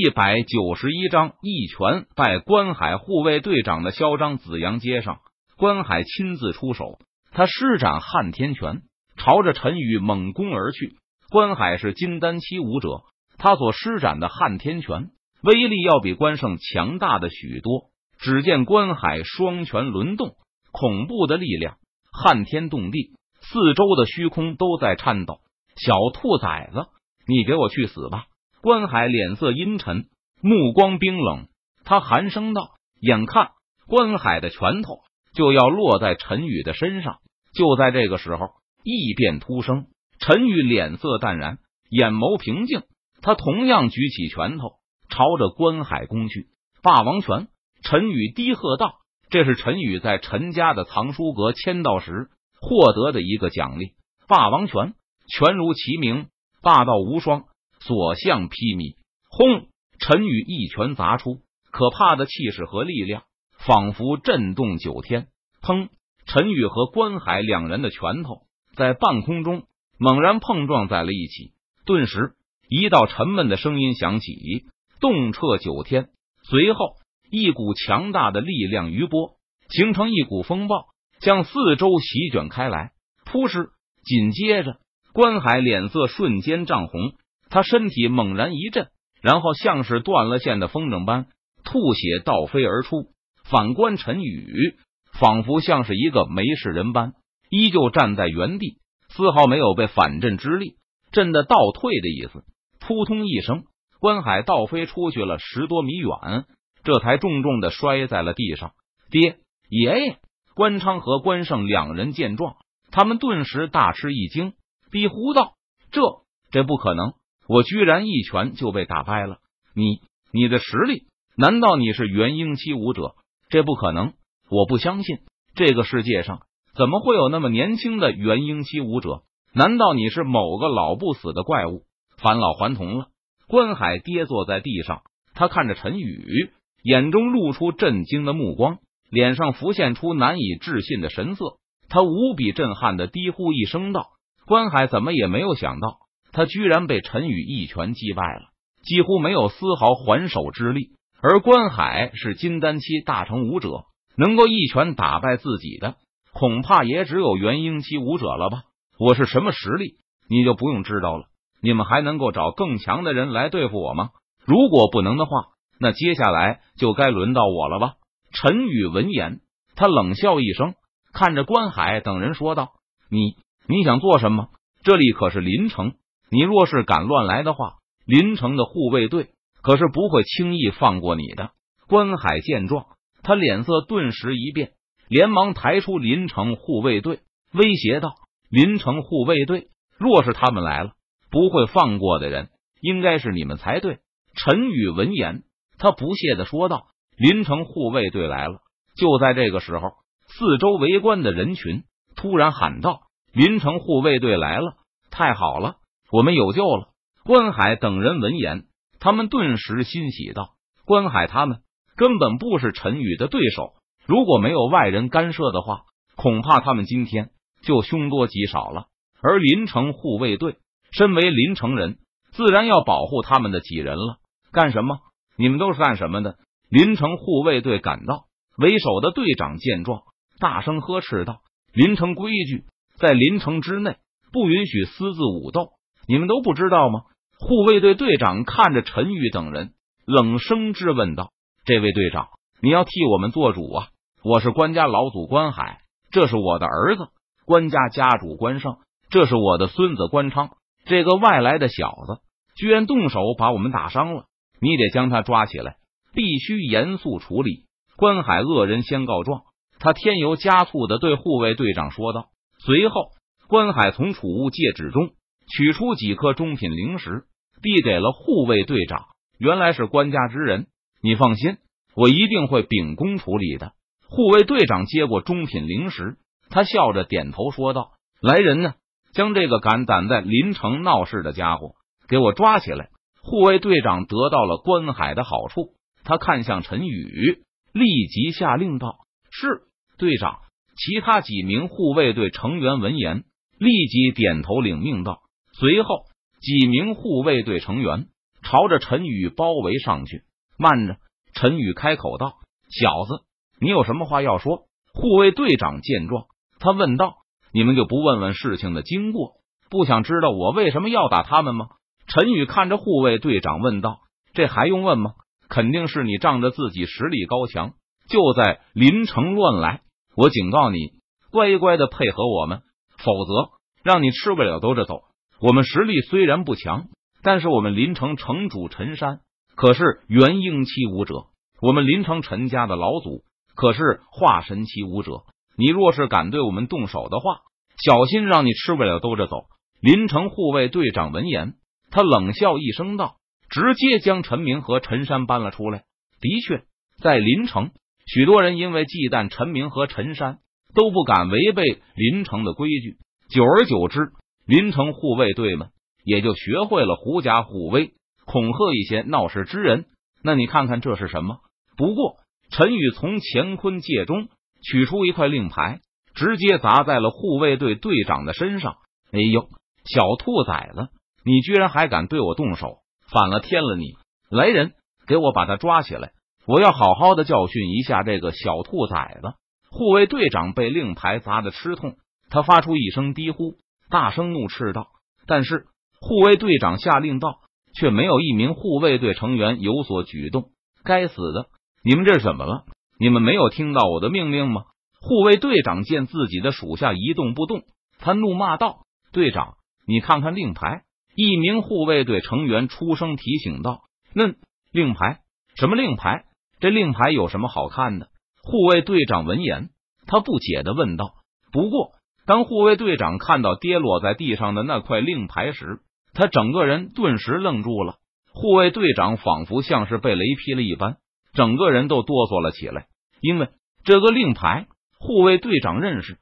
一百九十一章一拳败关海护卫队长的嚣张紫阳街上，关海亲自出手，他施展撼天拳，朝着陈宇猛攻而去。关海是金丹期武者，他所施展的撼天拳威力要比关胜强大的许多。只见关海双拳轮动，恐怖的力量撼天动地，四周的虚空都在颤抖。小兔崽子，你给我去死吧！关海脸色阴沉，目光冰冷，他寒声道：“眼看关海的拳头就要落在陈宇的身上。”就在这个时候，异变突生。陈宇脸色淡然，眼眸平静，他同样举起拳头，朝着关海攻去。霸王拳！陈宇低喝道：“这是陈宇在陈家的藏书阁签到时获得的一个奖励。霸王拳，拳如其名，霸道无双。”所向披靡，轰！陈宇一拳砸出，可怕的气势和力量仿佛震动九天。砰！陈宇和关海两人的拳头在半空中猛然碰撞在了一起，顿时一道沉闷的声音响起，动彻九天。随后，一股强大的力量余波形成一股风暴，向四周席卷开来。扑哧！紧接着，关海脸色瞬间涨红。他身体猛然一震，然后像是断了线的风筝般吐血倒飞而出。反观陈宇，仿佛像是一个没事人般，依旧站在原地，丝毫没有被反震之力震得倒退的意思。扑通一声，关海倒飞出去了十多米远，这才重重的摔在了地上。爹，爷爷！关昌和关胜两人见状，他们顿时大吃一惊，比呼道：“这这不可能！”我居然一拳就被打败了！你你的实力？难道你是元婴期武者？这不可能！我不相信，这个世界上怎么会有那么年轻的元婴期武者？难道你是某个老不死的怪物，返老还童了？关海跌坐在地上，他看着陈宇，眼中露出震惊的目光，脸上浮现出难以置信的神色。他无比震撼的低呼一声道：“关海怎么也没有想到。”他居然被陈宇一拳击败了，几乎没有丝毫还手之力。而关海是金丹期大成武者，能够一拳打败自己的，恐怕也只有元婴期武者了吧？我是什么实力，你就不用知道了。你们还能够找更强的人来对付我吗？如果不能的话，那接下来就该轮到我了吧？陈宇闻言，他冷笑一声，看着关海等人说道：“你你想做什么？这里可是临城。”你若是敢乱来的话，林城的护卫队可是不会轻易放过你的。关海见状，他脸色顿时一变，连忙抬出林城护卫队，威胁道：“林城护卫队，若是他们来了，不会放过的人，应该是你们才对。”陈宇闻言，他不屑的说道：“林城护卫队来了。”就在这个时候，四周围观的人群突然喊道：“林城护卫队来了！太好了！”我们有救了！关海等人闻言，他们顿时欣喜道：“关海他们根本不是陈宇的对手，如果没有外人干涉的话，恐怕他们今天就凶多吉少了。”而林城护卫队身为林城人，自然要保护他们的几人了。干什么？你们都是干什么的？林城护卫队赶到，为首的队长见状，大声呵斥道：“林城规矩，在林城之内不允许私自武斗。”你们都不知道吗？护卫队队长看着陈宇等人，冷声质问道：“这位队长，你要替我们做主啊！我是关家老祖关海，这是我的儿子关家家主关胜，这是我的孙子关昌。这个外来的小子居然动手把我们打伤了，你得将他抓起来，必须严肃处理。”关海恶人先告状，他添油加醋的对护卫队长说道。随后，关海从储物戒指中。取出几颗中品灵石，递给了护卫队长。原来是官家之人，你放心，我一定会秉公处理的。护卫队长接过中品灵石，他笑着点头说道：“来人呢，将这个敢胆在临城闹事的家伙给我抓起来！”护卫队长得到了关海的好处，他看向陈宇，立即下令道：“是队长。”其他几名护卫队成员闻言，立即点头领命道。随后，几名护卫队成员朝着陈宇包围上去。慢着，陈宇开口道：“小子，你有什么话要说？”护卫队长见状，他问道：“你们就不问问事情的经过？不想知道我为什么要打他们吗？”陈宇看着护卫队长问道：“这还用问吗？肯定是你仗着自己实力高强，就在临城乱来。我警告你，乖乖的配合我们，否则让你吃不了兜着走。我们实力虽然不强，但是我们临城城主陈山可是元婴期武者，我们临城陈家的老祖可是化神期武者。你若是敢对我们动手的话，小心让你吃不了兜着走。”临城护卫队长闻言。他冷笑一声道：“直接将陈明和陈山搬了出来。的确，在临城，许多人因为忌惮陈明和陈山，都不敢违背临城的规矩。久而久之，临城护卫队们也就学会了狐假虎威，恐吓一些闹事之人。那你看看这是什么？不过，陈宇从乾坤界中取出一块令牌，直接砸在了护卫队队长的身上。哎呦，小兔崽子！你居然还敢对我动手，反了天了！你来人，给我把他抓起来！我要好好的教训一下这个小兔崽子。护卫队长被令牌砸的吃痛，他发出一声低呼，大声怒斥道：“但是护卫队长下令道，却没有一名护卫队成员有所举动。该死的，你们这是怎么了？你们没有听到我的命令吗？”护卫队长见自己的属下一动不动，他怒骂道：“队长，你看看令牌。”一名护卫队成员出声提醒道：“那令牌？什么令牌？这令牌有什么好看的？”护卫队长闻言，他不解的问道。不过，当护卫队长看到跌落在地上的那块令牌时，他整个人顿时愣住了。护卫队长仿佛像是被雷劈了一般，整个人都哆嗦了起来，因为这个令牌，护卫队长认识，